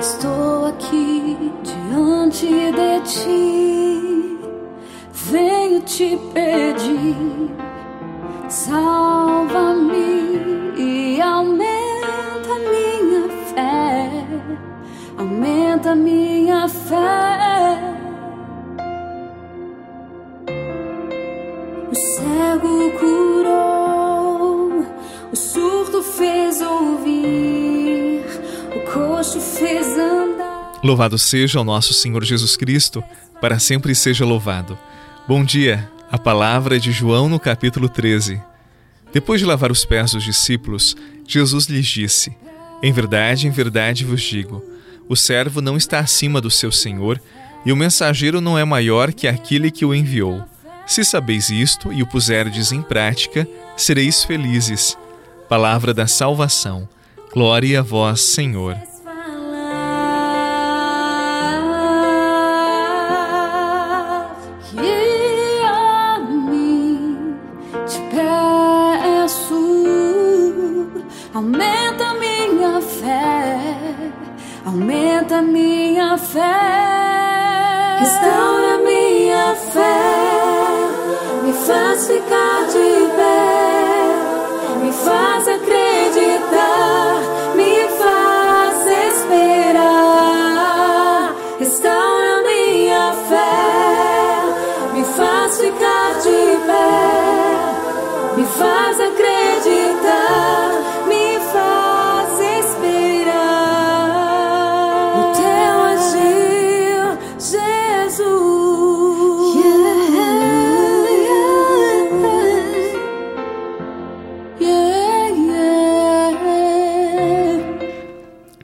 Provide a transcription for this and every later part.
Estou aqui diante de ti, venho te pedir, salva-me e aumenta minha fé, aumenta minha fé. Fez andar. Louvado seja o nosso Senhor Jesus Cristo, para sempre seja louvado. Bom dia, a palavra é de João no capítulo 13. Depois de lavar os pés dos discípulos, Jesus lhes disse: Em verdade, em verdade vos digo: o servo não está acima do seu senhor, e o mensageiro não é maior que aquele que o enviou. Se sabeis isto e o puserdes em prática, sereis felizes. Palavra da salvação. Glória a vós, Senhor. Aumenta minha fé. Aumenta minha fé. Restaura minha fé. Me faz ficar de pé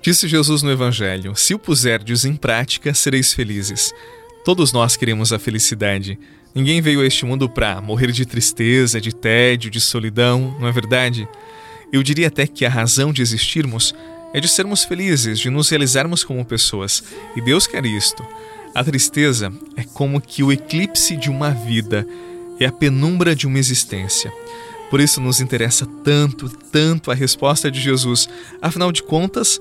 Disse Jesus no Evangelho: Se o puserdes em prática, sereis felizes. Todos nós queremos a felicidade. Ninguém veio a este mundo para morrer de tristeza, de tédio, de solidão, não é verdade? Eu diria até que a razão de existirmos é de sermos felizes, de nos realizarmos como pessoas. E Deus quer isto. A tristeza é como que o eclipse de uma vida, é a penumbra de uma existência. Por isso nos interessa tanto, tanto a resposta de Jesus. Afinal de contas,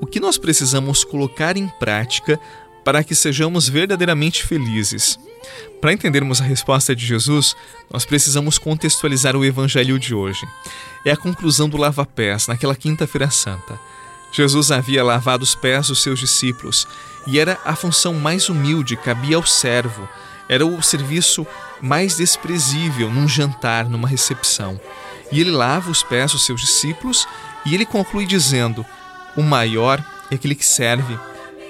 o que nós precisamos colocar em prática para que sejamos verdadeiramente felizes? Para entendermos a resposta de Jesus, nós precisamos contextualizar o evangelho de hoje. É a conclusão do lava-pés naquela quinta-feira santa. Jesus havia lavado os pés dos seus discípulos e era a função mais humilde, cabia ao servo. Era o serviço mais desprezível num jantar, numa recepção. E ele lava os pés dos seus discípulos e ele conclui dizendo: O maior é aquele que serve,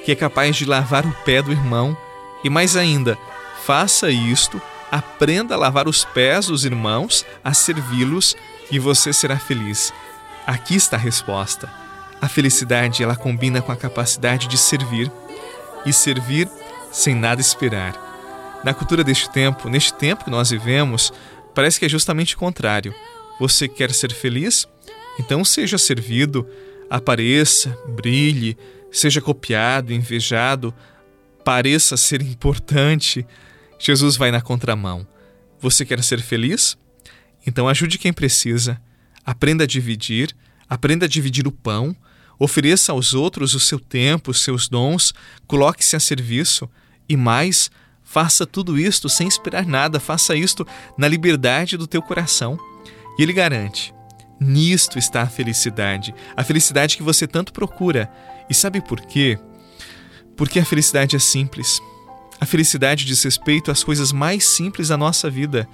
que é capaz de lavar o pé do irmão, e mais ainda, faça isto, aprenda a lavar os pés dos irmãos, a servi-los, e você será feliz. Aqui está a resposta. A felicidade ela combina com a capacidade de servir e servir sem nada esperar. Na cultura deste tempo, neste tempo que nós vivemos, parece que é justamente o contrário. Você quer ser feliz? Então seja servido, apareça, brilhe, seja copiado, invejado, pareça ser importante. Jesus vai na contramão. Você quer ser feliz? Então ajude quem precisa, aprenda a dividir, aprenda a dividir o pão, ofereça aos outros o seu tempo, os seus dons, coloque-se a serviço e mais, faça tudo isto sem esperar nada, faça isto na liberdade do teu coração. E ele garante: nisto está a felicidade, a felicidade que você tanto procura. E sabe por quê? Porque a felicidade é simples. A felicidade diz respeito às coisas mais simples da nossa vida.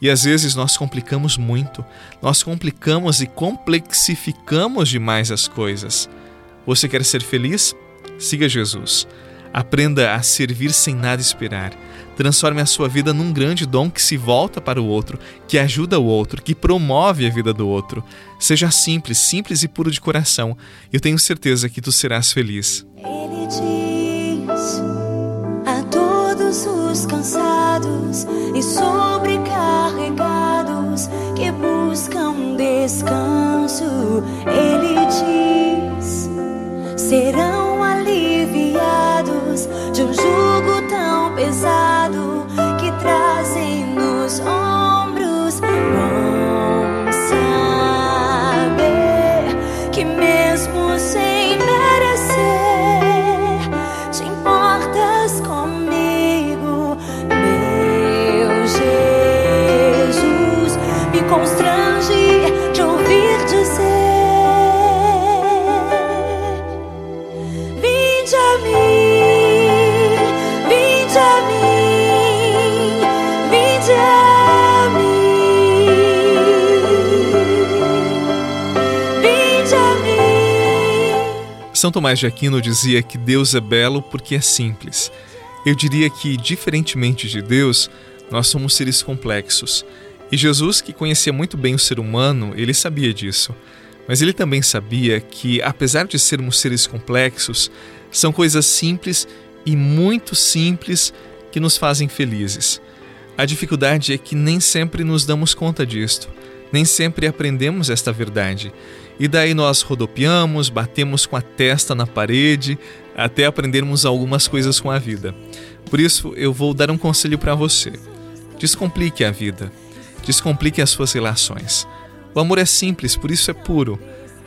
E às vezes nós complicamos muito, nós complicamos e complexificamos demais as coisas. Você quer ser feliz? Siga Jesus. Aprenda a servir sem nada esperar. Transforme a sua vida num grande dom que se volta para o outro, que ajuda o outro, que promove a vida do outro. Seja simples, simples e puro de coração. Eu tenho certeza que tu serás feliz. Ele diz a todos os cansados e sobrecarregados que buscam descanso. Ele diz: serão São Tomás de Aquino dizia que Deus é belo porque é simples. Eu diria que, diferentemente de Deus, nós somos seres complexos. E Jesus, que conhecia muito bem o ser humano, ele sabia disso. Mas ele também sabia que, apesar de sermos seres complexos, são coisas simples e muito simples que nos fazem felizes. A dificuldade é que nem sempre nos damos conta disto, nem sempre aprendemos esta verdade. E daí nós rodopiamos, batemos com a testa na parede, até aprendermos algumas coisas com a vida. Por isso, eu vou dar um conselho para você. Descomplique a vida. Descomplique as suas relações. O amor é simples, por isso é puro.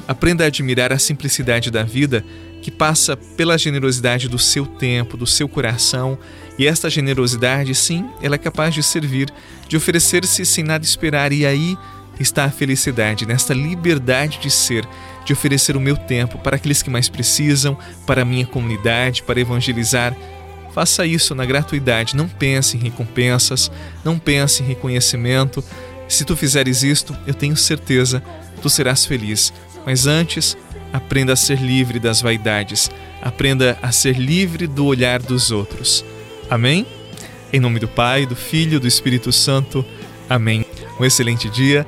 Aprenda a admirar a simplicidade da vida que passa pela generosidade do seu tempo, do seu coração, e esta generosidade, sim, ela é capaz de servir, de oferecer-se sem nada esperar, e aí está a felicidade, nesta liberdade de ser, de oferecer o meu tempo para aqueles que mais precisam, para a minha comunidade, para evangelizar. Faça isso na gratuidade, não pense em recompensas, não pense em reconhecimento, se tu fizeres isto, eu tenho certeza, tu serás feliz. Mas antes, aprenda a ser livre das vaidades, aprenda a ser livre do olhar dos outros. Amém? Em nome do Pai, do Filho do Espírito Santo. Amém. Um excelente dia